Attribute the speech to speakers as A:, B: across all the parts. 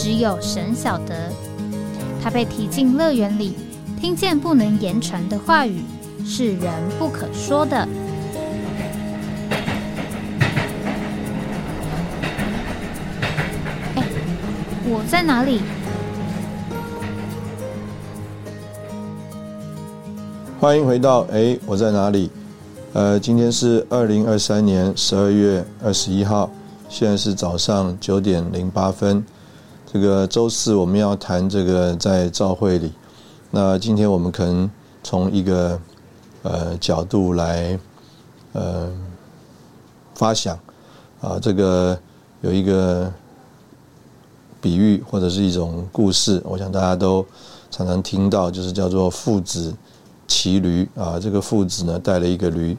A: 只有神晓得，他被提进乐园里，听见不能言传的话语，是人不可说的。哎，我在哪里？
B: 欢迎回到哎，我在哪里？呃，今天是二零二三年十二月二十一号，现在是早上九点零八分。这个周四我们要谈这个在教会里，那今天我们可能从一个呃角度来呃发想。啊，这个有一个比喻或者是一种故事，我想大家都常常听到，就是叫做父子骑驴。啊，这个父子呢带了一个驴，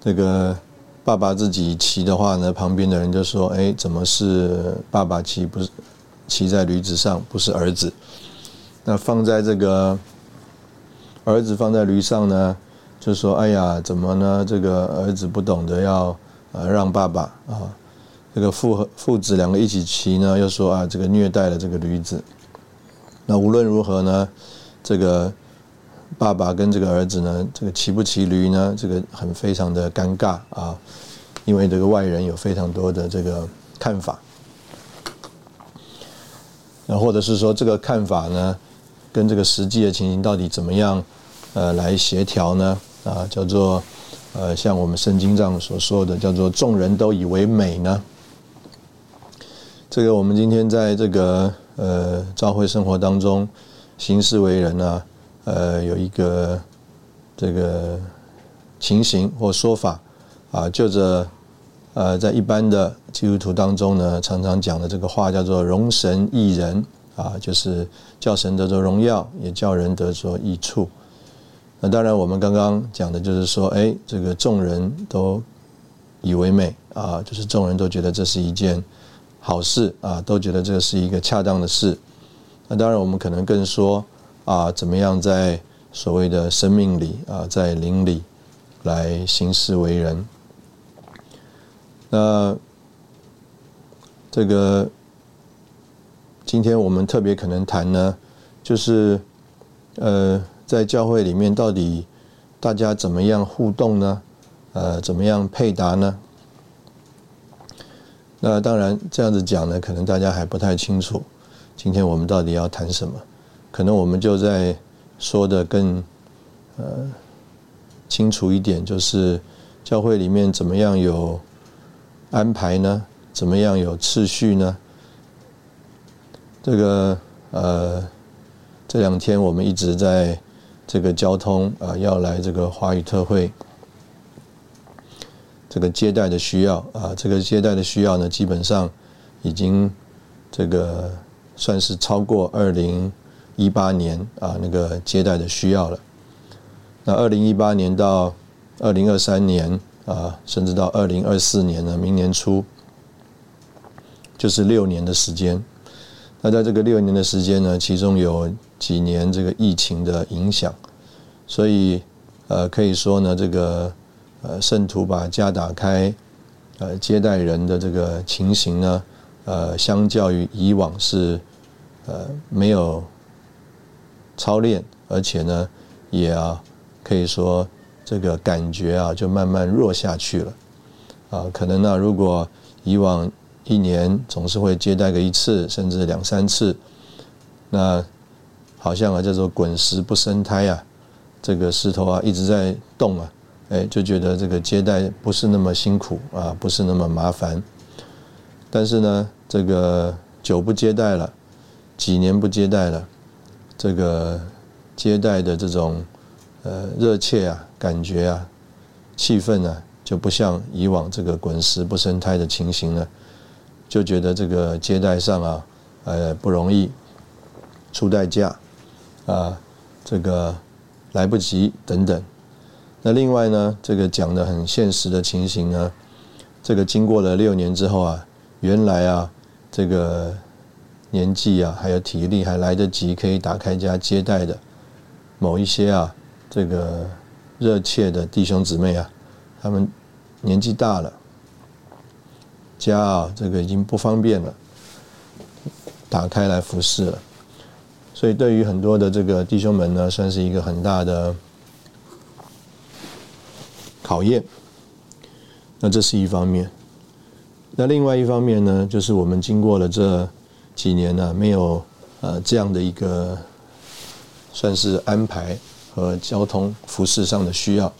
B: 这个。爸爸自己骑的话呢，旁边的人就说：“哎，怎么是爸爸骑？不是骑在驴子上，不是儿子。那放在这个儿子放在驴上呢，就说：哎呀，怎么呢？这个儿子不懂得要呃让爸爸啊。这个父和父子两个一起骑呢，又说啊，这个虐待了这个驴子。那无论如何呢，这个。”爸爸跟这个儿子呢，这个骑不骑驴呢？这个很非常的尴尬啊，因为这个外人有非常多的这个看法，那或者是说这个看法呢，跟这个实际的情形到底怎么样呃来协调呢？啊，叫做呃像我们圣经上所说的，叫做众人都以为美呢。这个我们今天在这个呃教会生活当中行事为人呢。呃，有一个这个情形或说法啊，就着呃，在一般的基督徒当中呢，常常讲的这个话叫做“容神益人”啊，就是叫神得着荣耀，也叫人得着益处。那当然，我们刚刚讲的就是说，哎，这个众人都以为美啊，就是众人都觉得这是一件好事啊，都觉得这是一个恰当的事。那当然，我们可能更说。啊，怎么样在所谓的生命里啊，在灵里来行事为人？那这个今天我们特别可能谈呢，就是呃，在教会里面到底大家怎么样互动呢？呃，怎么样配搭呢？那当然这样子讲呢，可能大家还不太清楚。今天我们到底要谈什么？可能我们就在说的更呃清楚一点，就是教会里面怎么样有安排呢？怎么样有次序呢？这个呃这两天我们一直在这个交通啊，要来这个华语特会，这个接待的需要啊，这个接待的需要呢，基本上已经这个算是超过二零。一八年啊，那个接待的需要了。那二零一八年到二零二三年啊，甚至到二零二四年呢，明年初就是六年的时间。那在这个六年的时间呢，其中有几年这个疫情的影响，所以呃，可以说呢，这个呃，圣徒把家打开，呃，接待人的这个情形呢，呃，相较于以往是呃没有。操练，而且呢，也啊，可以说这个感觉啊，就慢慢弱下去了。啊，可能呢，如果以往一年总是会接待个一次，甚至两三次，那好像啊叫做滚石不生胎啊，这个石头啊一直在动啊，哎，就觉得这个接待不是那么辛苦啊，不是那么麻烦。但是呢，这个久不接待了，几年不接待了。这个接待的这种呃热切啊，感觉啊，气氛啊，就不像以往这个滚石不生胎的情形了，就觉得这个接待上啊，呃不容易，出代价，啊，这个来不及等等。那另外呢，这个讲的很现实的情形呢，这个经过了六年之后啊，原来啊，这个年纪啊，还有体力还来得及可以打开家接待的某一些啊，这个热切的弟兄姊妹啊，他们年纪大了，家啊这个已经不方便了，打开来服侍了，所以对于很多的这个弟兄们呢，算是一个很大的。考验，那这是一方面。那另外一方面呢，就是我们经过了这几年呢，没有呃这样的一个算是安排和交通服饰上的需要，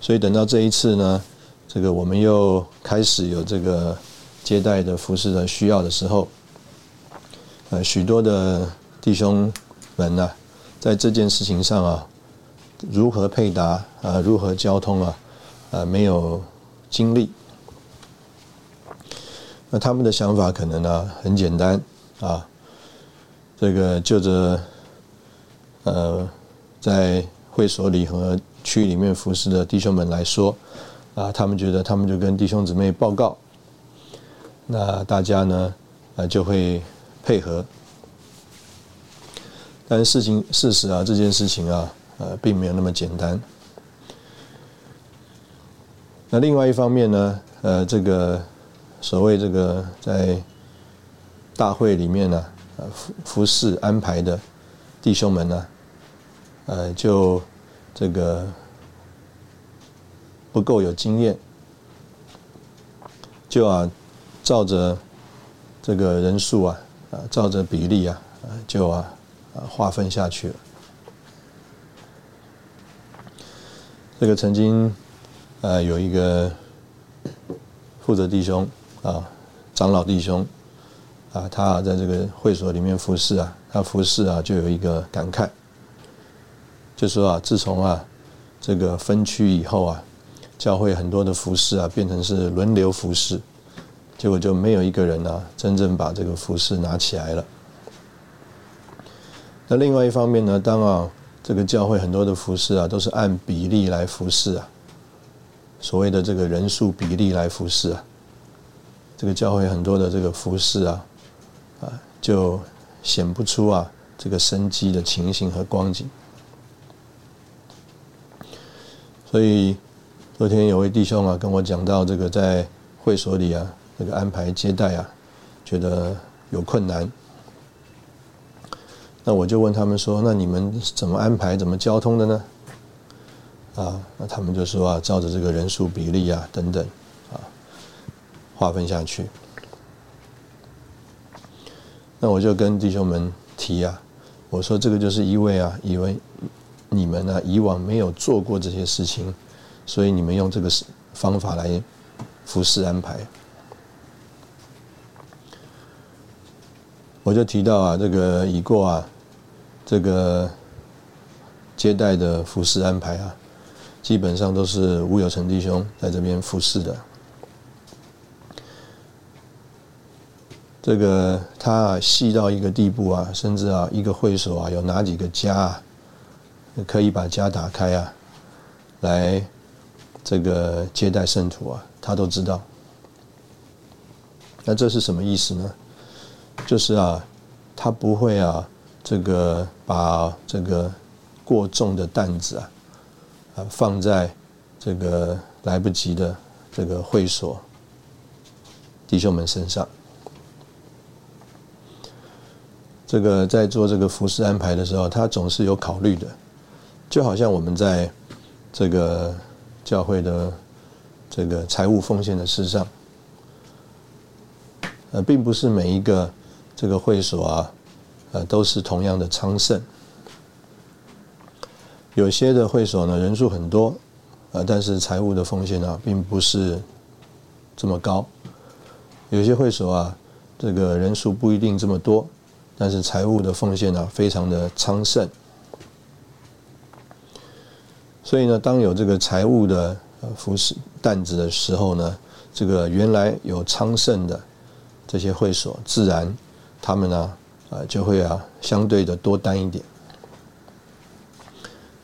B: 所以等到这一次呢，这个我们又开始有这个接待的服饰的需要的时候，呃，许多的弟兄们呢，在这件事情上啊。如何配搭啊？如何交通啊？啊，没有经历。那他们的想法可能呢很简单啊，这个就着呃，在会所里和区里面服侍的弟兄们来说啊，他们觉得他们就跟弟兄姊妹报告，那大家呢啊就会配合。但是事情事实啊，这件事情啊。呃，并没有那么简单。那另外一方面呢，呃，这个所谓这个在大会里面呢，呃，服服侍安排的弟兄们呢，呃，就这个不够有经验，就啊，照着这个人数啊，啊，照着比例啊，就啊，啊，划分下去了。这个曾经，呃，有一个负责弟兄啊，长老弟兄啊，他在这个会所里面服侍啊，他服侍啊，就有一个感慨，就说啊，自从啊这个分区以后啊，教会很多的服饰啊，变成是轮流服侍，结果就没有一个人呢，真正把这个服饰拿起来了。那另外一方面呢，当啊。这个教会很多的服饰啊，都是按比例来服侍啊，所谓的这个人数比例来服侍啊。这个教会很多的这个服饰啊，啊，就显不出啊这个生机的情形和光景。所以昨天有位弟兄啊跟我讲到这个在会所里啊，这个安排接待啊，觉得有困难。那我就问他们说：“那你们怎么安排、怎么交通的呢？”啊，那他们就说啊，照着这个人数比例啊等等，划分下去。那我就跟弟兄们提啊，我说这个就是因为啊，以为你们呢以往没有做过这些事情，所以你们用这个方法来服侍安排。我就提到啊，这个已过啊。这个接待的服饰安排啊，基本上都是吴有成弟兄在这边服侍的。这个他细到一个地步啊，甚至啊，一个会所啊，有哪几个家啊，可以把家打开啊，来这个接待圣徒啊，他都知道。那这是什么意思呢？就是啊，他不会啊。这个把这个过重的担子啊，啊放在这个来不及的这个会所弟兄们身上。这个在做这个服饰安排的时候，他总是有考虑的，就好像我们在这个教会的这个财务奉献的事上，呃，并不是每一个这个会所啊。呃，都是同样的昌盛。有些的会所呢，人数很多，呃，但是财务的风险呢，并不是这么高。有些会所啊，这个人数不一定这么多，但是财务的奉献呢，非常的昌盛。所以呢，当有这个财务的服饰担子的时候呢，这个原来有昌盛的这些会所，自然。他们呢，啊，就会啊，相对的多担一点。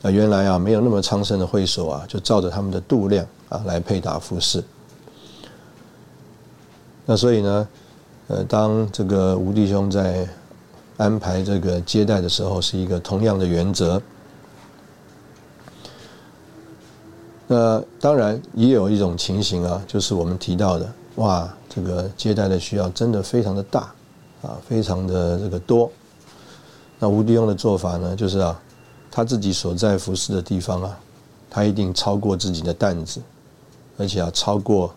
B: 那原来啊，没有那么昌盛的会所啊，就照着他们的度量啊来配搭服饰。那所以呢，呃，当这个吴弟兄在安排这个接待的时候，是一个同样的原则。那当然也有一种情形啊，就是我们提到的，哇，这个接待的需要真的非常的大，啊，非常的这个多。那吴迪用的做法呢，就是啊，他自己所在服侍的地方啊，他一定超过自己的担子，而且要超过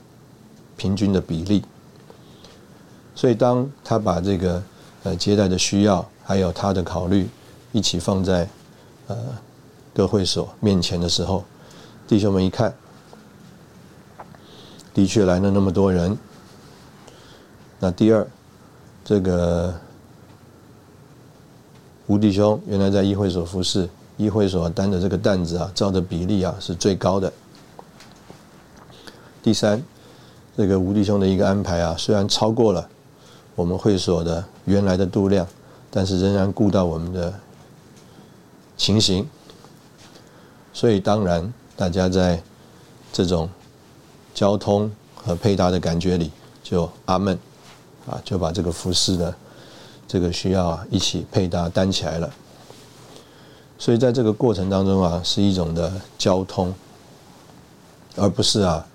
B: 平均的比例。所以当他把这个呃接待的需要，还有他的考虑一起放在呃各会所面前的时候。弟兄们一看，的确来了那么多人。那第二，这个吴弟兄原来在议会所服侍，议会所担的这个担子啊，照的比例啊是最高的。第三，这个吴弟兄的一个安排啊，虽然超过了我们会所的原来的度量，但是仍然顾到我们的情形，所以当然。大家在这种交通和配搭的感觉里，就阿门啊，就把这个服饰的这个需要啊一起配搭担起来了。所以在这个过程当中啊，是一种的交通，而不是啊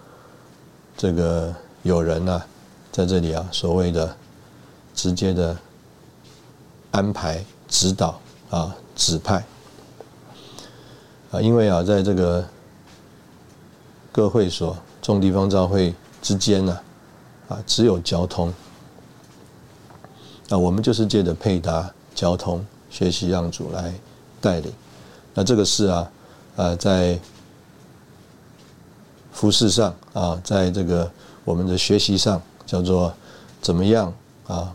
B: 这个有人呢在这里啊所谓的直接的安排、指导啊、指派啊，因为啊在这个。各会所、众地方教会之间呢，啊，只有交通。那我们就是借着配搭交通，学习让主来带领。那这个事啊，呃，在服饰上啊，在这个我们的学习上，叫做怎么样啊？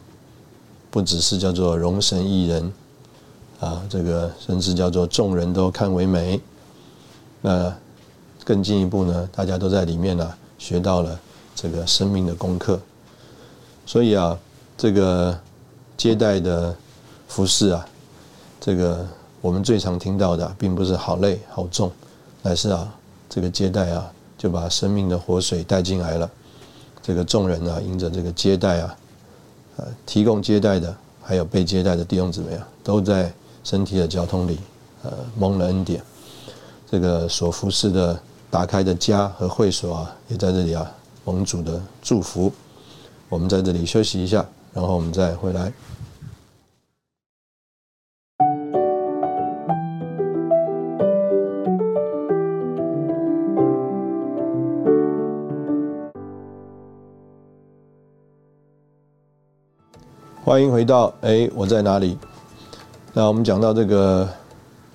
B: 不只是叫做容神一人啊，这个甚至叫做众人都看为美。那。更进一步呢，大家都在里面呢学到了这个生命的功课。所以啊，这个接待的服饰啊，这个我们最常听到的，并不是好累好重，乃是啊，这个接待啊，就把生命的活水带进来了。这个众人啊，迎着这个接待啊，呃，提供接待的，还有被接待的弟兄姊妹啊，都在身体的交通里，呃，蒙了恩典。这个所服侍的。打开的家和会所啊，也在这里啊，蒙主的祝福。我们在这里休息一下，然后我们再回来。欢迎回到哎，我在哪里？那我们讲到这个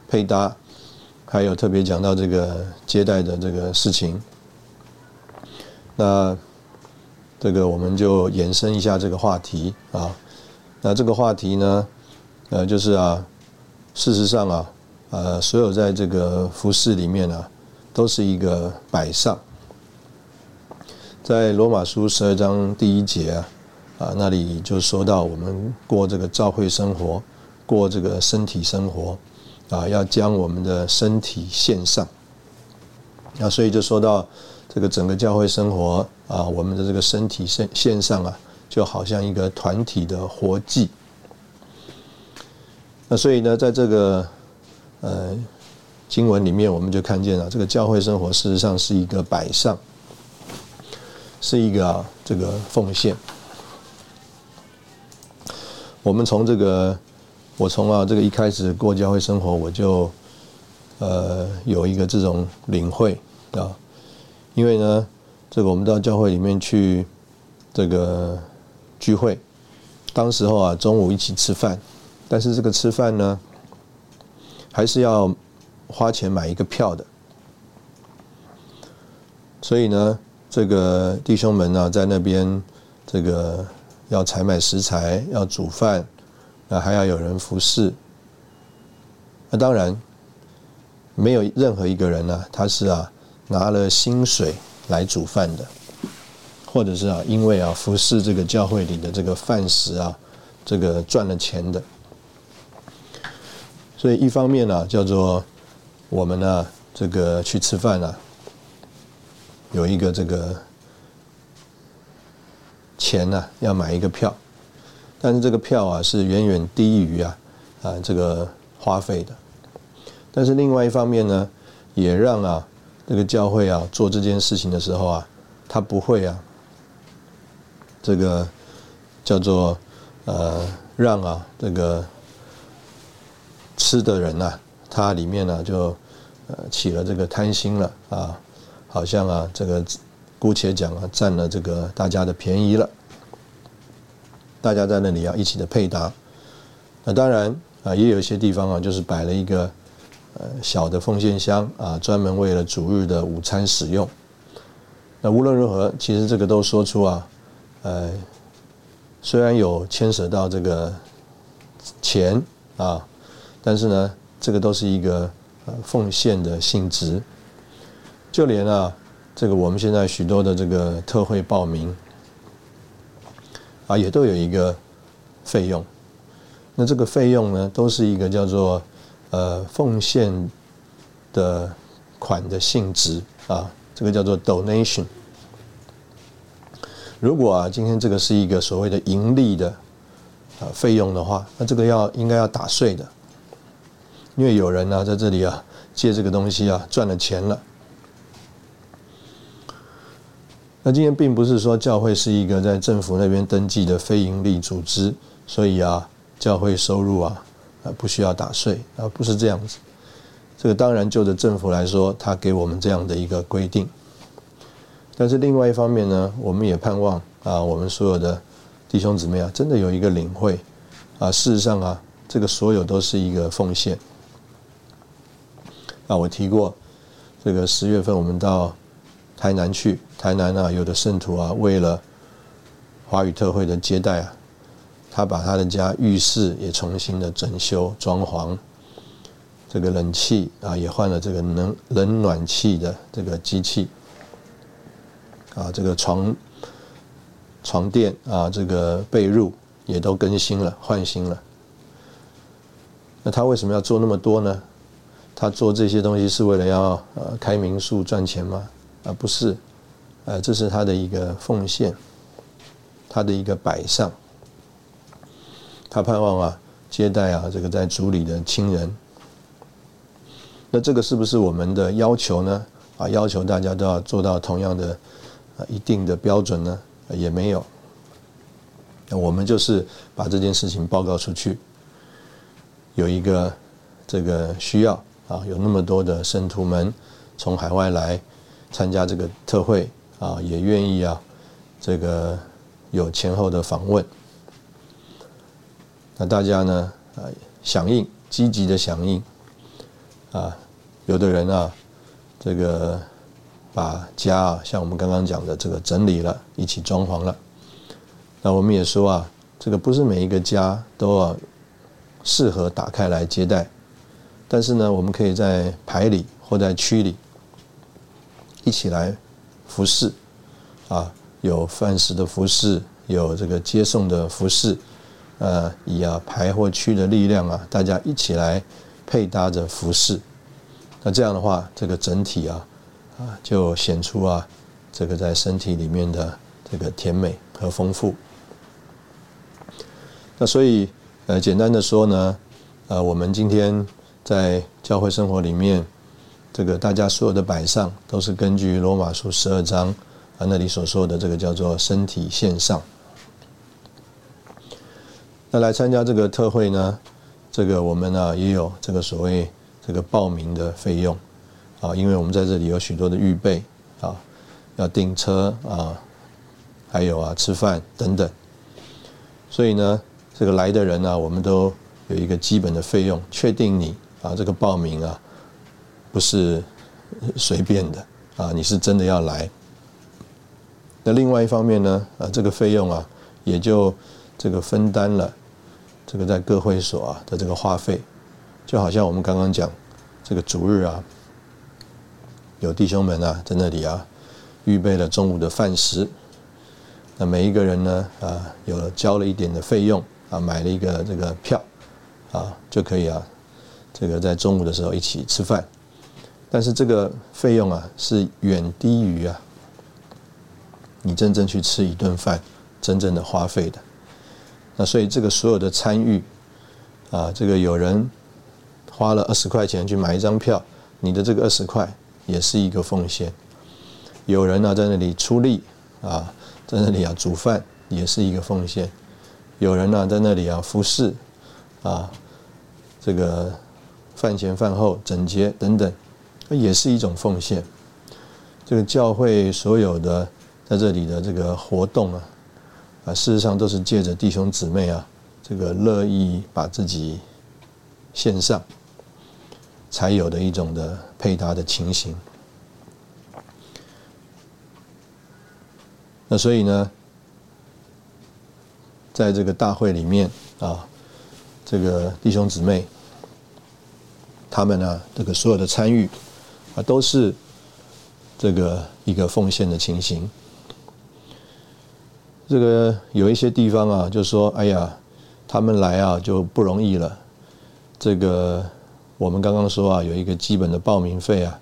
B: 配搭。还有特别讲到这个接待的这个事情，那这个我们就延伸一下这个话题啊。那这个话题呢，呃，就是啊，事实上啊，呃，所有在这个服饰里面呢，都是一个摆上。在罗马书十二章第一节啊，啊，那里就说到我们过这个教会生活，过这个身体生活。啊，要将我们的身体献上，啊，所以就说到这个整个教会生活啊，我们的这个身体献献上啊，就好像一个团体的活祭。那所以呢，在这个呃经文里面，我们就看见了这个教会生活事实上是一个摆上，是一个这个奉献。我们从这个。我从啊这个一开始过教会生活，我就呃有一个这种领会啊，因为呢，这个我们到教会里面去这个聚会，当时候啊中午一起吃饭，但是这个吃饭呢，还是要花钱买一个票的，所以呢，这个弟兄们呢在那边这个要采买食材，要煮饭。那还要有人服侍，那当然没有任何一个人呢，他是啊拿了薪水来煮饭的，或者是啊因为啊服侍这个教会里的这个饭食啊这个赚了钱的。所以一方面呢，叫做我们呢这个去吃饭呢，有一个这个钱呢要买一个票，但是这个票啊是远远低于啊啊这个花费的。但是另外一方面呢，也让啊这个教会啊做这件事情的时候啊，他不会啊这个叫做呃让啊这个。吃的人呐，他里面呢就呃起了这个贪心了啊，好像啊这个姑且讲啊占了这个大家的便宜了，大家在那里啊一起的配搭，那当然啊也有一些地方啊就是摆了一个呃小的奉献箱啊，专门为了主日的午餐使用。那无论如何，其实这个都说出啊，呃虽然有牵涉到这个钱啊。但是呢，这个都是一个奉献的性质，就连啊，这个我们现在许多的这个特惠报名啊，也都有一个费用。那这个费用呢，都是一个叫做呃奉献的款的性质啊，这个叫做 donation。如果啊，今天这个是一个所谓的盈利的啊费用的话，那这个要应该要打税的。因为有人呢在这里啊借这个东西啊赚了钱了。那今天并不是说教会是一个在政府那边登记的非营利组织，所以啊教会收入啊啊不需要打税啊不是这样子。这个当然就着政府来说，他给我们这样的一个规定。但是另外一方面呢，我们也盼望啊我们所有的弟兄姊妹啊真的有一个领会啊事实上啊这个所有都是一个奉献。啊，我提过，这个十月份我们到台南去，台南啊，有的圣徒啊，为了华语特会的接待啊，他把他的家浴室也重新的整修装潢，这个冷气啊也换了这个冷冷暖气的这个机器，啊，这个床床垫啊，这个被褥也都更新了换新了。那他为什么要做那么多呢？他做这些东西是为了要呃开民宿赚钱吗？啊，不是，呃，这是他的一个奉献，他的一个摆上。他盼望啊接待啊这个在主里的亲人。那这个是不是我们的要求呢？啊，要求大家都要做到同样的啊一定的标准呢？也没有。那我们就是把这件事情报告出去，有一个这个需要。啊，有那么多的圣徒们从海外来参加这个特会啊，也愿意啊，这个有前后的访问。那大家呢啊，响应积极的响应啊，有的人啊，这个把家啊，像我们刚刚讲的这个整理了，一起装潢了。那我们也说啊，这个不是每一个家都要适合打开来接待。但是呢，我们可以在排里或在区里一起来服侍，啊，有饭食的服侍，有这个接送的服侍，呃，以啊排或区的力量啊，大家一起来配搭着服侍。那这样的话，这个整体啊，啊，就显出啊，这个在身体里面的这个甜美和丰富。那所以，呃，简单的说呢，呃，我们今天。在教会生活里面，这个大家所有的摆上都是根据罗马书十二章啊那里所说的这个叫做身体线上。那来参加这个特会呢，这个我们呢也有这个所谓这个报名的费用啊，因为我们在这里有许多的预备啊，要订车啊，还有啊吃饭等等，所以呢，这个来的人呢，我们都有一个基本的费用，确定你。啊，这个报名啊，不是随便的啊，你是真的要来。那另外一方面呢，啊，这个费用啊，也就这个分担了这个在各会所啊的这个花费，就好像我们刚刚讲这个主日啊，有弟兄们啊在那里啊预备了中午的饭食，那每一个人呢啊有交了一点的费用啊买了一个这个票啊就可以啊，这个在中午的时候一起吃饭，但是这个费用啊是远低于啊你真正去吃一顿饭真正的花费的。那所以这个所有的参与啊，这个有人花了二十块钱去买一张票，你的这个二十块也是一个奉献。有人呢在那里出力啊，在那里啊煮饭也是一个奉献。有人呢在那里啊服侍啊，这个饭前饭后整洁等等，那也是一种奉献。这个教会所有的在这里的这个活动啊，啊事实上都是借着弟兄姊妹啊，这个乐意把自己献上，才有的一种的配搭的情形。那所以呢，在这个大会里面啊，这个弟兄姊妹，他们呢，这个所有的参与都是这个一个奉献的情形。这个有一些地方啊，就说：“哎呀，他们来啊就不容易了。”这个我们刚刚说啊，有一个基本的报名费啊，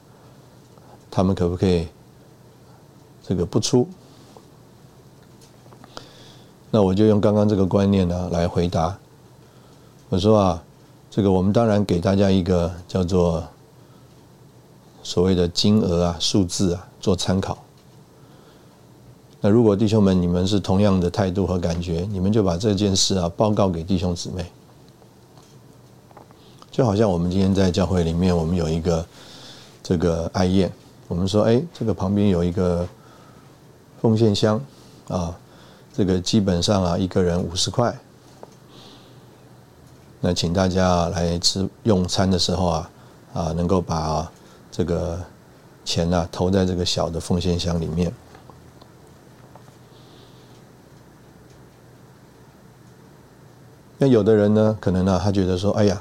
B: 他们可不可以这个不出？那我就用刚刚这个观念呢来回答。我说啊，这个我们当然给大家一个叫做所谓的金额啊、数字啊做参考。那如果弟兄们你们是同样的态度和感觉，你们就把这件事啊报告给弟兄姊妹。就好像我们今天在教会里面，我们有一个这个爱宴，我们说，哎，这个旁边有一个奉献箱啊。这个基本上啊，一个人五十块。那请大家来吃用餐的时候啊，啊，能够把这个钱呢投在这个小的奉献箱里面。那有的人呢，可能呢，他觉得说，哎呀，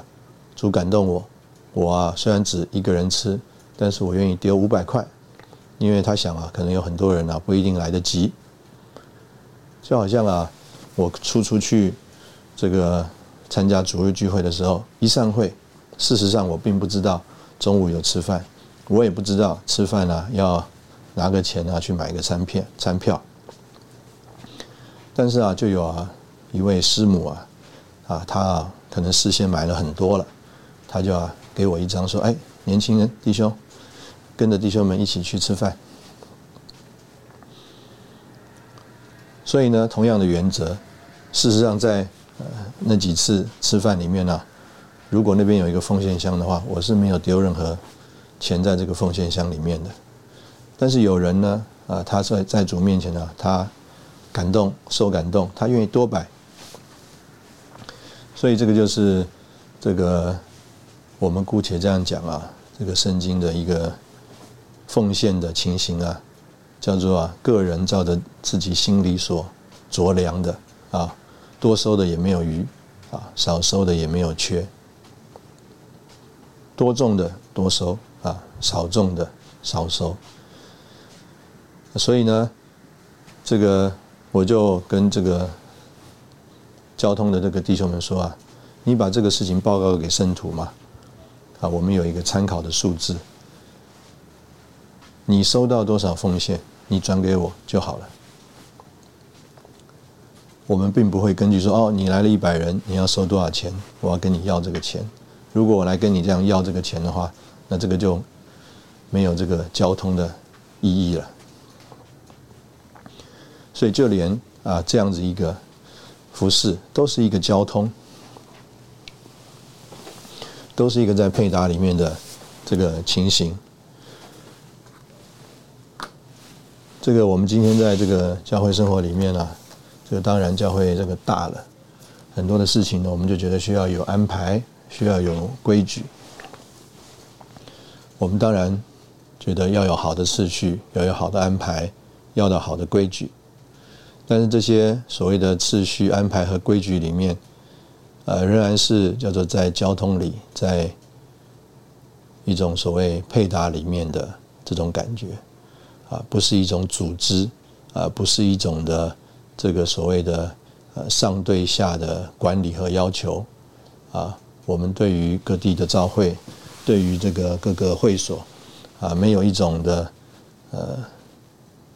B: 主感动我，我啊虽然只一个人吃，但是我愿意丢五百块，因为他想啊，可能有很多人啊不一定来得及。就好像啊，我出出去这个参加主日聚会的时候，一散会，事实上我并不知道中午有吃饭，我也不知道吃饭呢要拿个钱啊去买个餐片餐票。但是啊，就有啊一位师母啊，啊他啊可能事先买了很多了，他就啊给我一张说，哎，年轻人弟兄，跟着弟兄们一起去吃饭。所以呢，同样的原则，事实上在呃那几次吃饭里面呢，如果那边有一个奉献箱的话，我是没有丢任何钱在这个奉献箱里面的。但是有人呢，啊，他在在主面前呢，他感动受感动，他愿意多摆。所以这个就是这个我们姑且这样讲啊，这个圣经的一个奉献的情形啊。叫做啊，个人照着自己心里所着量的啊，多收的也没有余啊，少收的也没有缺，多种的多收啊，少种的少收。所以呢，这个我就跟这个交通的这个弟兄们说啊，你把这个事情报告给圣徒嘛，啊，我们有一个参考的数字。你收到多少奉献，你转给我就好了。我们并不会根据说哦，你来了一百人，你要收多少钱，我要跟你要这个钱。如果我来跟你这样要这个钱的话，那这个就没有这个交通的意义了。所以就连啊这样子一个服饰，都是一个交通，都是一个在配搭里面的这个情形。这个我们今天在这个教会生活里面呢，这个当然教会这个大了，很多的事情呢，我们就觉得需要有安排，需要有规矩。我们当然觉得要有好的次序，要有好的安排，要到好的规矩。但是这些所谓的次序安排和规矩里面，呃，仍然是叫做在交通里，在一种所谓配搭里面的这种感觉。啊，不是一种组织，啊，不是一种的这个所谓的呃上对下的管理和要求啊，我们对于各地的召会，对于这个各个会所啊，没有一种的呃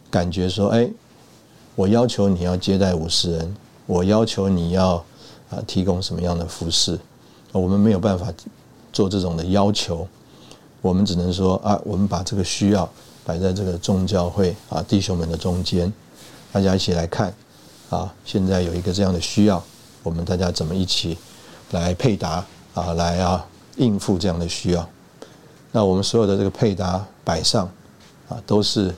B: 感觉说，哎，我要求你要接待五十人，我要求你要啊提供什么样的服饰，我们没有办法做这种的要求，我们只能说啊，我们把这个需要。摆在这个众教会啊弟兄们的中间，大家一起来看啊！现在有一个这样的需要，我们大家怎么一起来配搭啊？来啊应付这样的需要？那我们所有的这个配搭摆上啊，都是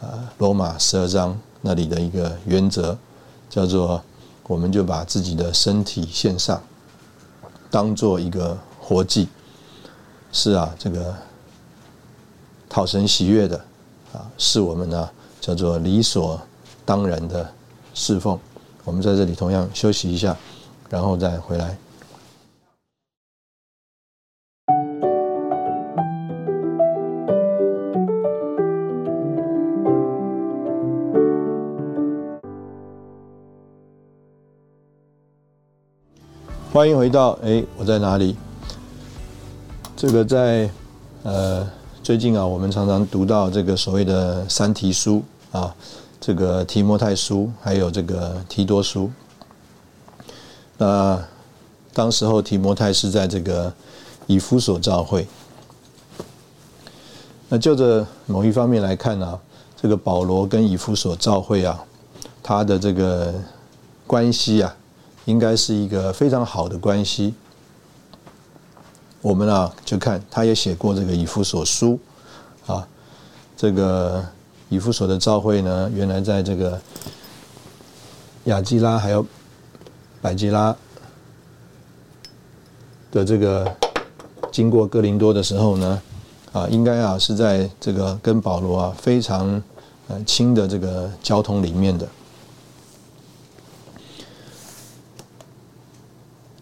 B: 啊罗马十二章那里的一个原则，叫做我们就把自己的身体献上，当做一个活祭。是啊，这个。讨神喜悦的啊，是我们呢叫做理所当然的侍奉。我们在这里同样休息一下，然后再回来。欢迎回到哎，我在哪里？这个在呃。最近啊，我们常常读到这个所谓的三提书啊，这个提摩太书，还有这个提多书。那当时候提摩太是在这个以夫所召会。那就着某一方面来看呢，这个保罗跟以夫所召会啊，他的这个关系啊，应该是一个非常好的关系。我们啊，就看他也写过这个以弗所书，啊，这个以弗所的召会呢，原来在这个雅基拉还有百基拉的这个经过哥林多的时候呢，啊，应该啊是在这个跟保罗啊非常呃亲的这个交通里面的。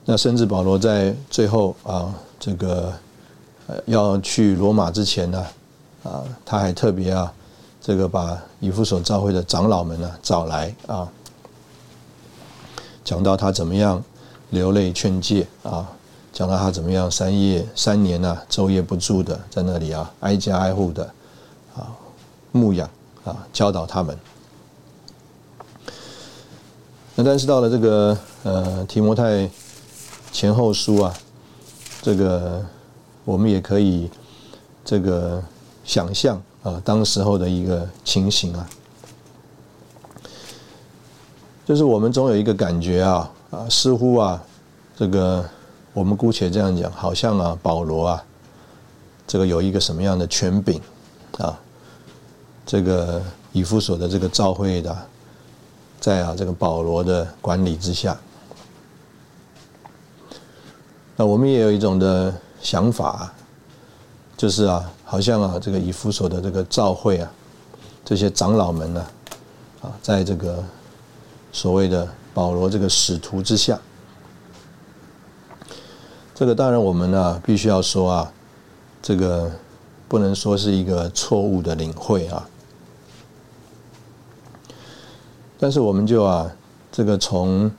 B: 那甚至保罗在最后啊。这个要去罗马之前呢，啊，他还特别啊，这个把以弗所教会的长老们呢找来啊，讲到他怎么样流泪劝诫啊，讲到他怎么样三夜三年呢昼夜不住的在那里啊挨家挨户的啊牧养啊教导他们。那但是到了这个呃提摩太前后书啊。这个我们也可以这个想象啊，当时候的一个情形啊，就是我们总有一个感觉啊啊，似乎啊，这个我们姑且这样讲，好像啊，保罗啊，这个有一个什么样的权柄啊，这个以弗所的这个召会的，在啊这个保罗的管理之下。那我们也有一种的想法，就是啊，好像啊，这个以弗所的这个教会啊，这些长老们呢，啊，在这个所谓的保罗这个使徒之下，这个当然我们呢必须要说啊，这个不能说是一个错误的领会啊，但是我们就啊，这个从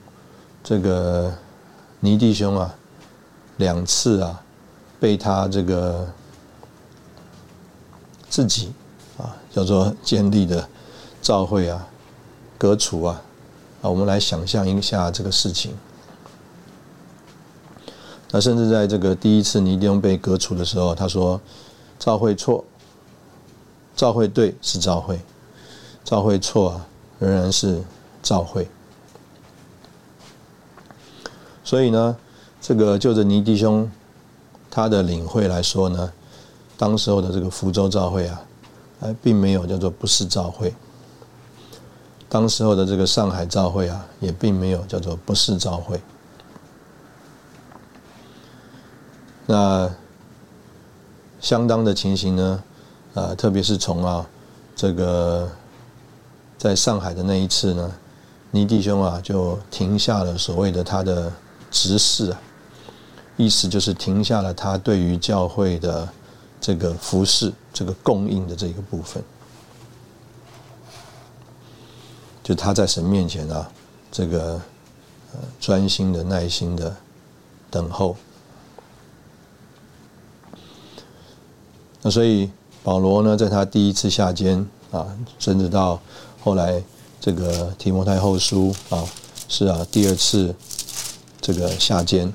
B: 这个尼弟兄啊。两次啊，被他这个自己啊叫做建立的教会啊革除啊啊，我们来想象一下这个事情。那甚至在这个第一次尼丁被革除的时候，他说：“教会错，教会对是教会，教会错啊仍然是教会。”所以呢。这个就着尼弟兄他的领会来说呢，当时候的这个福州教会啊，哎，并没有叫做不是教会；当时候的这个上海教会啊，也并没有叫做不是教会。那相当的情形呢，啊，特别是从啊这个在上海的那一次呢，尼弟兄啊就停下了所谓的他的执事啊。意思就是停下了他对于教会的这个服饰、这个供应的这个部分，就他在神面前啊，这个呃专心的、耐心的等候。那所以保罗呢，在他第一次下监啊，甚至到后来这个提摩太后书啊，是啊，第二次这个下监。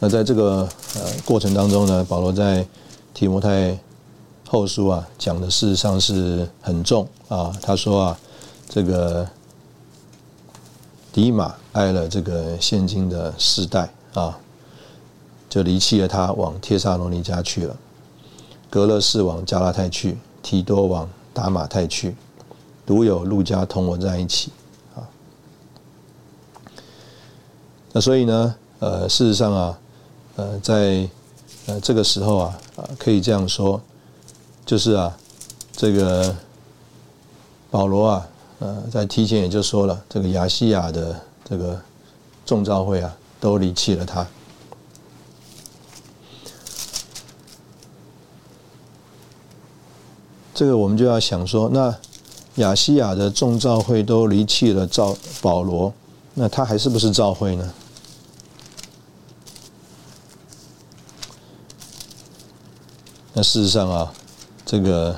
B: 那在这个呃过程当中呢，保罗在提摩太后书啊讲的事实上是很重啊。他说啊，这个迪马爱了这个现今的世代啊。就离弃了他，往帖撒罗尼迦去了。格勒士往加拉太去，提多往达马太去，独有路加同我在一起。啊，那所以呢，呃，事实上啊，呃，在呃这个时候啊，啊，可以这样说，就是啊，这个保罗啊，呃，在提前也就说了，这个亚细亚的这个众召会啊，都离弃了他。这个我们就要想说，那亚西亚的众教会都离弃了赵保罗，那他还是不是教会呢？那事实上啊，这个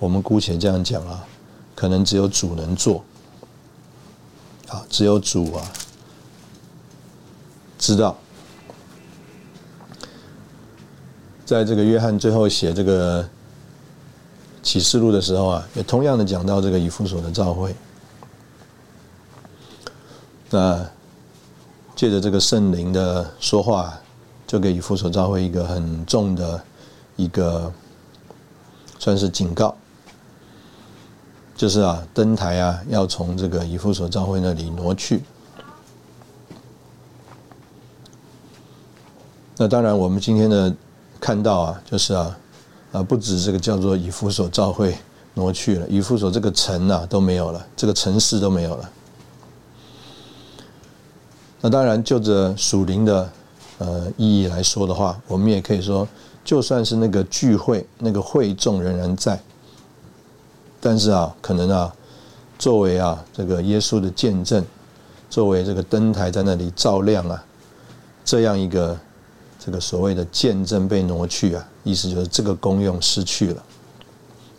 B: 我们姑且这样讲啊，可能只有主能做，啊，只有主啊知道，在这个约翰最后写这个。启示录的时候啊，也同样的讲到这个以弗所的召会。那借着这个圣灵的说话，就给以弗所召会一个很重的一个算是警告，就是啊，登台啊要从这个以弗所召会那里挪去。那当然，我们今天的看到啊，就是啊。啊，不止这个叫做以弗所教会挪去了，以弗所这个城呐都没有了，这个城市都没有了。那当然，就着属灵的呃意义来说的话，我们也可以说，就算是那个聚会、那个会众仍然在，但是啊，可能啊，作为啊这个耶稣的见证，作为这个灯台在那里照亮啊，这样一个。这个所谓的见证被挪去啊，意思就是这个功用失去了，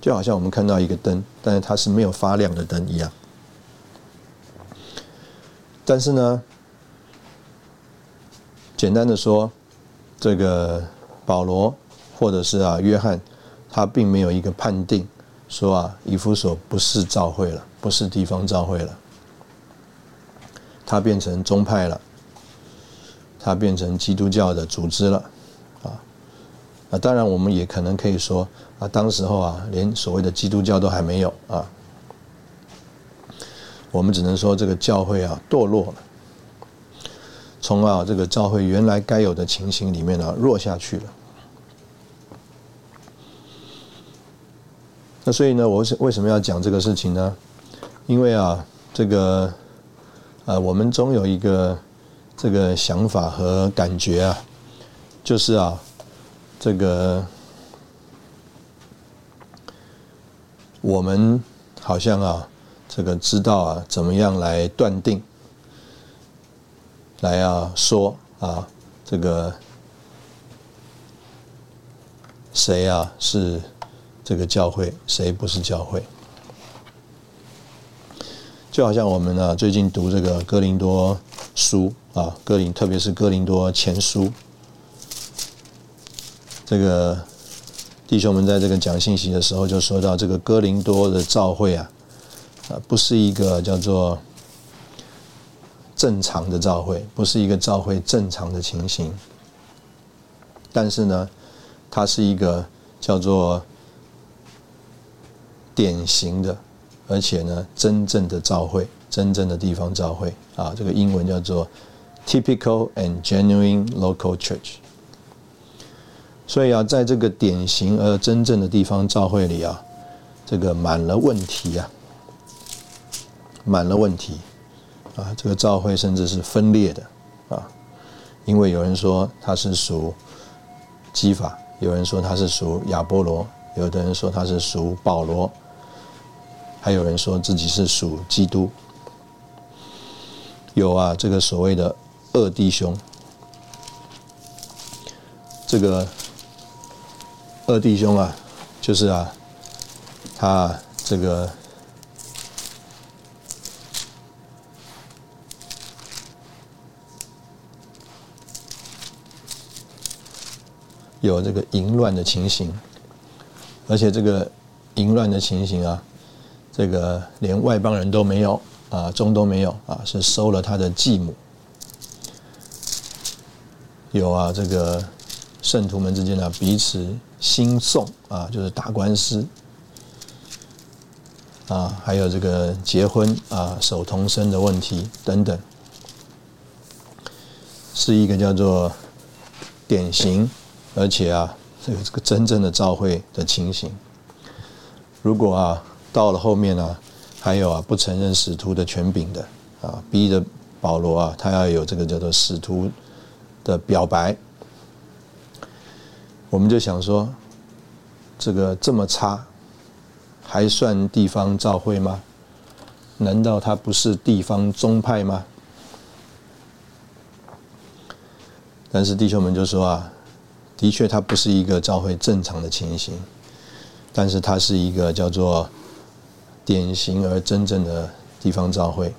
B: 就好像我们看到一个灯，但是它是没有发亮的灯一样。但是呢，简单的说，这个保罗或者是啊约翰，他并没有一个判定说啊以弗所不是教会了，不是地方教会了，他变成宗派了。它变成基督教的组织了，啊，啊，当然我们也可能可以说，啊，当时候啊，连所谓的基督教都还没有啊，我们只能说这个教会啊堕落了，从啊这个教会原来该有的情形里面呢弱下去了。那所以呢，我是为什么要讲这个事情呢？因为啊，这个，呃，我们总有一个。这个想法和感觉啊，就是啊，这个我们好像啊，这个知道啊，怎么样来断定，来啊说啊，这个谁啊是这个教会，谁不是教会？就好像我们呢最近读这个哥林多书。啊，哥林，特别是哥林多前书，这个弟兄们在这个讲信息的时候，就说到这个哥林多的教会啊，啊，不是一个叫做正常的教会，不是一个教会正常的情形，但是呢，它是一个叫做典型的，而且呢，真正的教会，真正的地方教会啊，这个英文叫做。Typical and genuine local church。所以啊，在这个典型而真正的地方教会里啊，这个满了问题啊，满了问题啊，这个教会甚至是分裂的啊，因为有人说他是属基法，有人说他是属亚波罗，有的人说他是属保罗，还有人说自己是属基督。有啊，这个所谓的二弟兄，这个二弟兄啊，就是啊，他这个有这个淫乱的情形，而且这个淫乱的情形啊，这个连外邦人都没有。啊，中都没有啊，是收了他的继母。有啊，这个圣徒们之间呢，彼此兴讼啊，就是打官司啊，还有这个结婚啊，守童身的问题等等，是一个叫做典型，而且啊，这个这个真正的召会的情形。如果啊，到了后面呢？还有啊，不承认使徒的权柄的啊，逼着保罗啊，他要有这个叫做使徒的表白。我们就想说，这个这么差，还算地方召会吗？难道他不是地方宗派吗？但是弟兄们就说啊，的确它不是一个召会正常的情形，但是它是一个叫做。典型而真正的地方召会，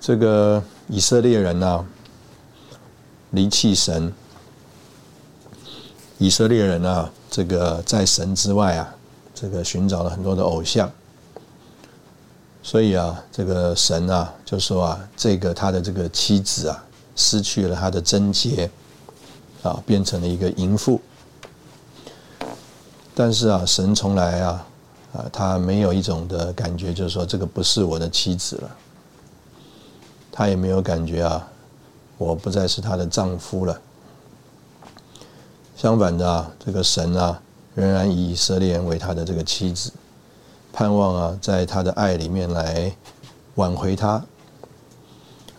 B: 这个以色列人呢，离弃神；以色列人啊，这个在神之外啊，这个寻找了很多的偶像，所以啊，这个神啊，就说啊，这个他的这个妻子啊，失去了他的贞洁，啊，变成了一个淫妇。但是啊，神从来啊。啊，他没有一种的感觉，就是说这个不是我的妻子了。他也没有感觉啊，我不再是他的丈夫了。相反的啊，这个神啊，仍然以以色列人为他的这个妻子，盼望啊，在他的爱里面来挽回他。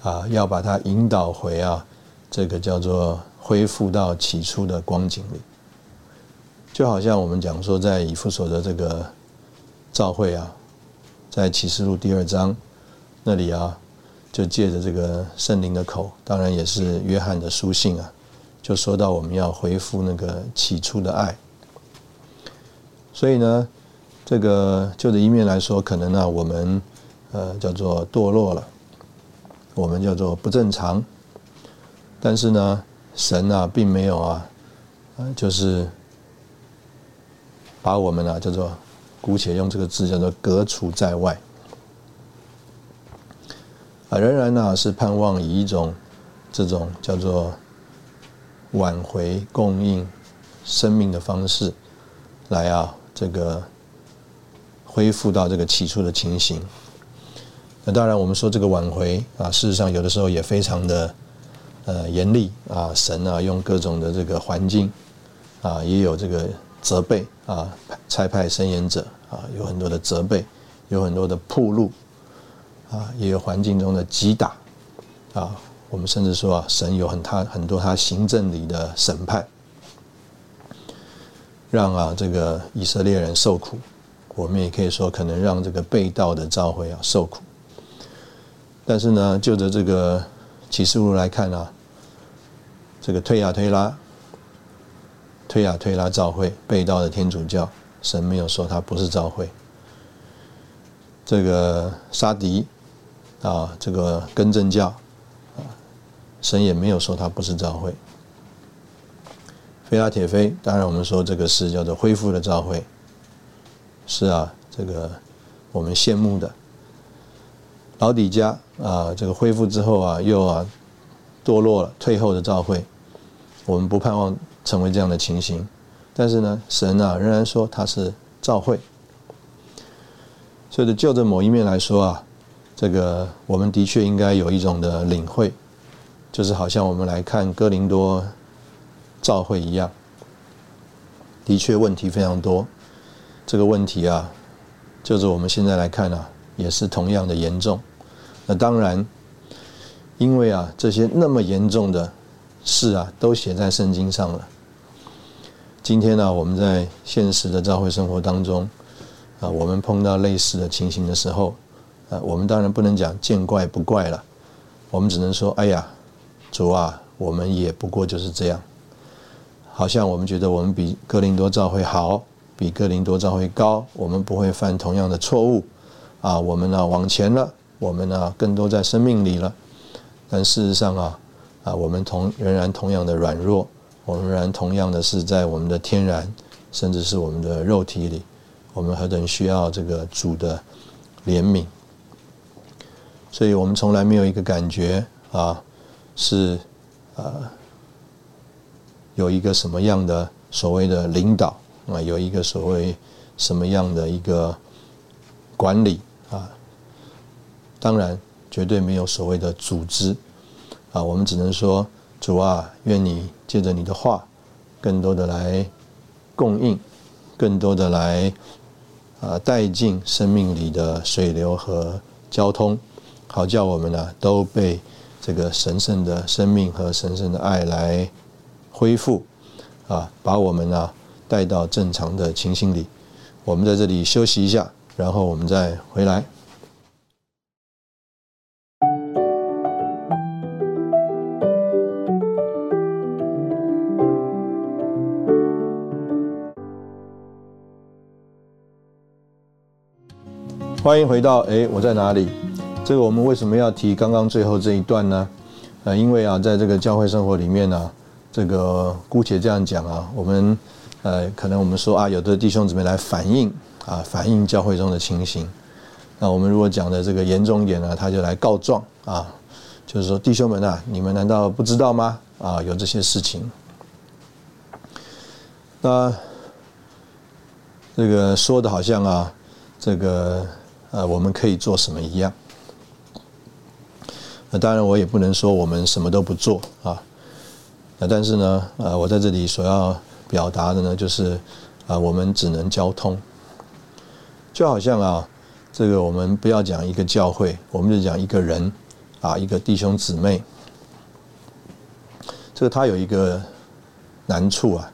B: 啊，要把他引导回啊，这个叫做恢复到起初的光景里。就好像我们讲说，在以弗所的这个。召会啊，在启示录第二章那里啊，就借着这个圣灵的口，当然也是约翰的书信啊，就说到我们要回复那个起初的爱。所以呢，这个就的一面来说，可能呢我们呃叫做堕落了，我们叫做不正常。但是呢，神啊并没有啊，就是把我们啊叫做。姑且用这个字叫做“隔除在外”，啊，仍然呢是盼望以一种这种叫做挽回、供应生命的方式来啊，这个恢复到这个起初的情形。那当然，我们说这个挽回啊，事实上有的时候也非常的呃严厉啊，神啊用各种的这个环境啊，也有这个责备啊，差派伸言者。啊，有很多的责备，有很多的铺路，啊，也有环境中的击打，啊，我们甚至说啊，神有很他很多他行政里的审判，让啊这个以色列人受苦，我们也可以说可能让这个被盗的召会啊受苦。但是呢，就着这个启示录来看啊，这个推亚推拉，推亚推拉召会被盗的天主教。神没有说他不是召会，这个沙迪啊，这个根正教啊，神也没有说他不是召会。菲拉铁菲，当然我们说这个是叫做恢复的召会，是啊，这个我们羡慕的。老底家啊，这个恢复之后啊，又啊堕落了，退后的召会，我们不盼望成为这样的情形。但是呢，神啊仍然说他是召会，所以就着某一面来说啊，这个我们的确应该有一种的领会，就是好像我们来看哥林多召会一样，的确问题非常多。这个问题啊，就是我们现在来看啊，也是同样的严重。那当然，因为啊这些那么严重的事啊，都写在圣经上了。今天呢，我们在现实的教会生活当中，啊，我们碰到类似的情形的时候，呃，我们当然不能讲见怪不怪了，我们只能说，哎呀，主啊，我们也不过就是这样。好像我们觉得我们比哥林多教会好，比哥林多教会高，我们不会犯同样的错误，啊，我们呢往前了，我们呢更多在生命里了。但事实上啊，啊，我们同仍然同样的软弱，我们仍然同样的是在我们的天然，甚至是我们的肉体里，我们何等需要这个主的怜悯。所以我们从来没有一个感觉啊，是呃有一个什么样的所谓的领导啊，有一个所谓什么样的一个管理啊，当然绝对没有所谓的组织啊，我们只能说主啊，愿你借着你的话，更多的来供应，更多的来啊带进生命里的水流和交通。好叫我们呢都被这个神圣的生命和神圣的爱来恢复啊，把我们呢带到正常的情形里。我们在这里休息一下，然后我们再回来。欢迎回到哎，我在哪里？这个我们为什么要提刚刚最后这一段呢？呃，因为啊，在这个教会生活里面呢，这个姑且这样讲啊，我们呃，可能我们说啊，有的弟兄姊妹来反映啊，反映教会中的情形。那我们如果讲的这个严重一点呢，他就来告状啊，就是说弟兄们啊，你们难道不知道吗？啊，有这些事情。那这个说的好像啊，这个呃，我们可以做什么一样。那当然，我也不能说我们什么都不做啊。那但是呢，呃，我在这里所要表达的呢，就是啊，我们只能交通。就好像啊，这个我们不要讲一个教会，我们就讲一个人啊，一个弟兄姊妹。这个他有一个难处啊，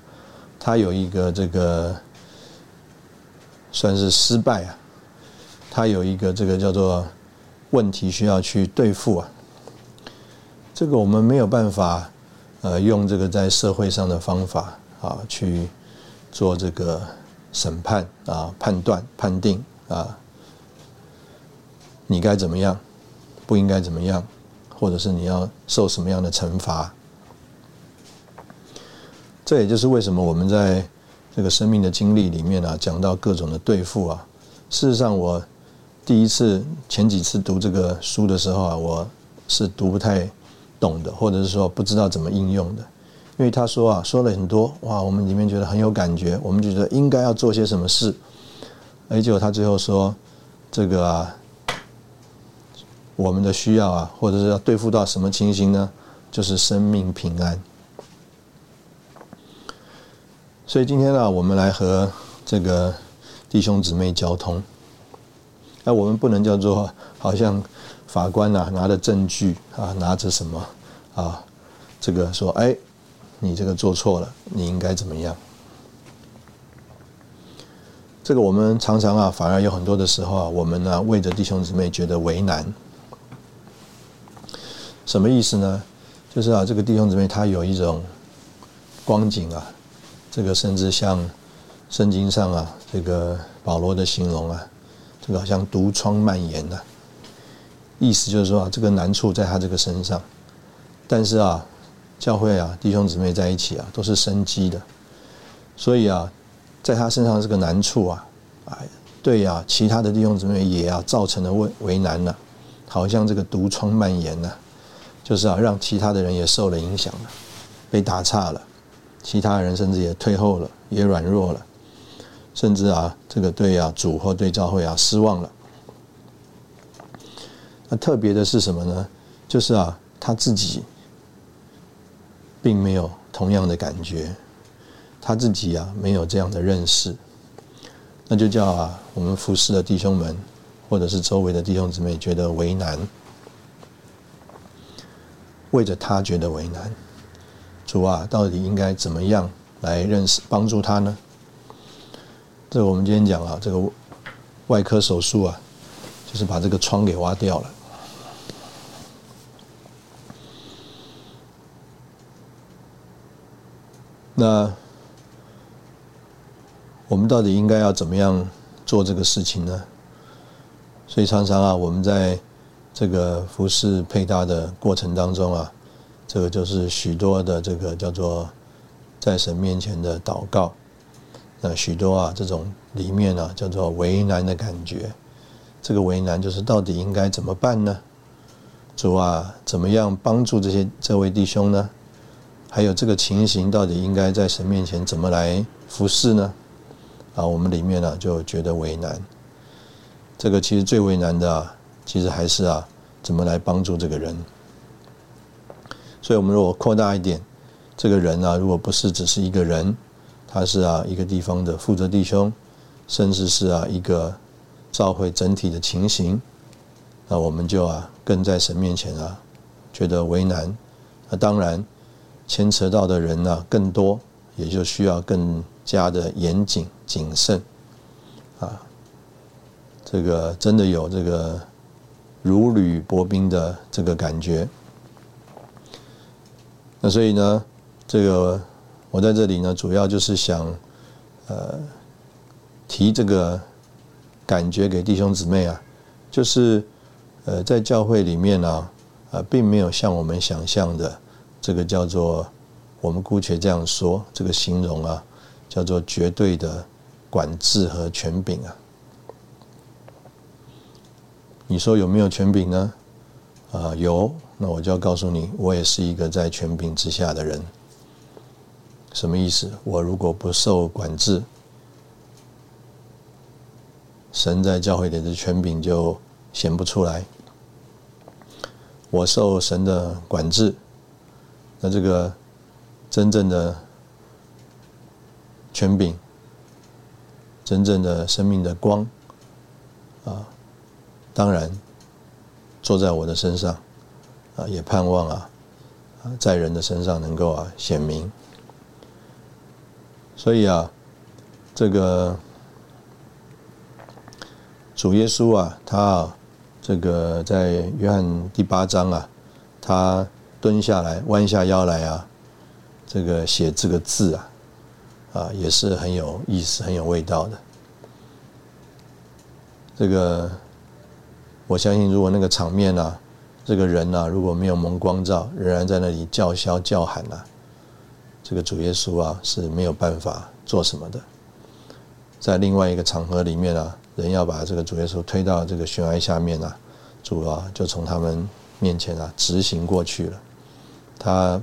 B: 他有一个这个算是失败啊，他有一个这个叫做问题需要去对付啊。这个我们没有办法，呃，用这个在社会上的方法啊去做这个审判啊、判断、判定啊，你该怎么样，不应该怎么样，或者是你要受什么样的惩罚。这也就是为什么我们在这个生命的经历里面啊，讲到各种的对付啊。事实上，我第一次前几次读这个书的时候啊，我是读不太。懂的，或者是说不知道怎么应用的，因为他说啊，说了很多哇，我们里面觉得很有感觉，我们觉得应该要做些什么事，而结果他最后说，这个啊，我们的需要啊，或者是要对付到什么情形呢？就是生命平安。所以今天呢，我们来和这个弟兄姊妹交通，那我们不能叫做好像。法官呐，拿着证据啊，拿着什么啊？这个说，哎，你这个做错了，你应该怎么样？这个我们常常啊，反而有很多的时候啊，我们呢为着弟兄姊妹觉得为难。什么意思呢？就是啊，这个弟兄姊妹他有一种光景啊，这个甚至像圣经上啊，这个保罗的形容啊，这个好像毒疮蔓延呐。意思就是说啊，这个难处在他这个身上，但是啊，教会啊，弟兄姊妹在一起啊，都是生机的，所以啊，在他身上这个难处啊，哎，对呀，其他的弟兄姊妹也啊，造成了为为难了，好像这个毒疮蔓延了，就是啊，让其他的人也受了影响了，被打岔了，其他人甚至也退后了，也软弱了，甚至啊，这个对啊主或对教会啊失望了。那特别的是什么呢？就是啊，他自己并没有同样的感觉，他自己啊没有这样的认识，那就叫啊我们服侍的弟兄们，或者是周围的弟兄姊妹觉得为难，为着他觉得为难，主啊，到底应该怎么样来认识帮助他呢？这我们今天讲啊，这个外科手术啊。就是把这个窗给挖掉了。那我们到底应该要怎么样做这个事情呢？所以常常啊，我们在这个服饰配搭的过程当中啊，这个就是许多的这个叫做在神面前的祷告。那许多啊，这种里面啊，叫做为难的感觉。这个为难就是到底应该怎么办呢？主啊，怎么样帮助这些这位弟兄呢？还有这个情形到底应该在神面前怎么来服侍呢？啊，我们里面呢就觉得为难。这个其实最为难的啊，其实还是啊，怎么来帮助这个人？所以我们如果扩大一点，这个人啊，如果不是只是一个人，他是啊一个地方的负责弟兄，甚至是啊一个召会整体的情形，那我们就啊更在神面前啊觉得为难。那当然。牵扯到的人呢更多，也就需要更加的严谨谨慎啊。这个真的有这个如履薄冰的这个感觉。那所以呢，这个我在这里呢，主要就是想呃提这个感觉给弟兄姊妹啊，就是呃在教会里面呢啊，并没有像我们想象的。这个叫做，我们姑且这样说，这个形容啊，叫做绝对的管制和权柄啊。你说有没有权柄呢？啊，有，那我就要告诉你，我也是一个在权柄之下的人。什么意思？我如果不受管制，神在教会里的权柄就显不出来。我受神的管制。那这个真正的权柄，真正的生命的光啊，当然坐在我的身上啊，也盼望啊啊，在人的身上能够啊显明。所以啊，这个主耶稣啊，他啊，这个在约翰第八章啊，他。蹲下来，弯下腰来啊，这个写这个字啊，啊，也是很有意思、很有味道的。这个我相信，如果那个场面呢，这个人呢，如果没有蒙光照，仍然在那里叫嚣叫喊呢，这个主耶稣啊是没有办法做什么的。在另外一个场合里面啊，人要把这个主耶稣推到这个悬崖下面啊，主啊就从他们面前啊直行过去了。他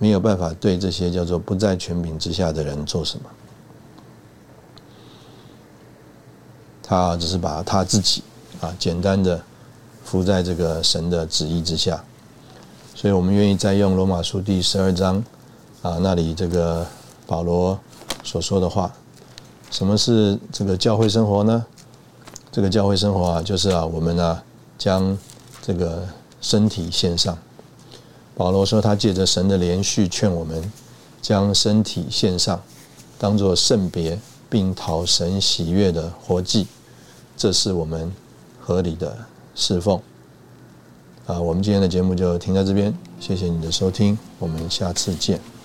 B: 没有办法对这些叫做不在权柄之下的人做什么，他只是把他自己啊简单的服在这个神的旨意之下，所以我们愿意再用罗马书第十二章啊那里这个保罗所说的话，什么是这个教会生活呢？这个教会生活啊，就是啊我们呢将这个身体献上。保罗说：“他借着神的连续劝我们，将身体献上，当做圣别，并讨神喜悦的活祭，这是我们合理的侍奉。”啊，我们今天的节目就停在这边，谢谢你的收听，我们下次见。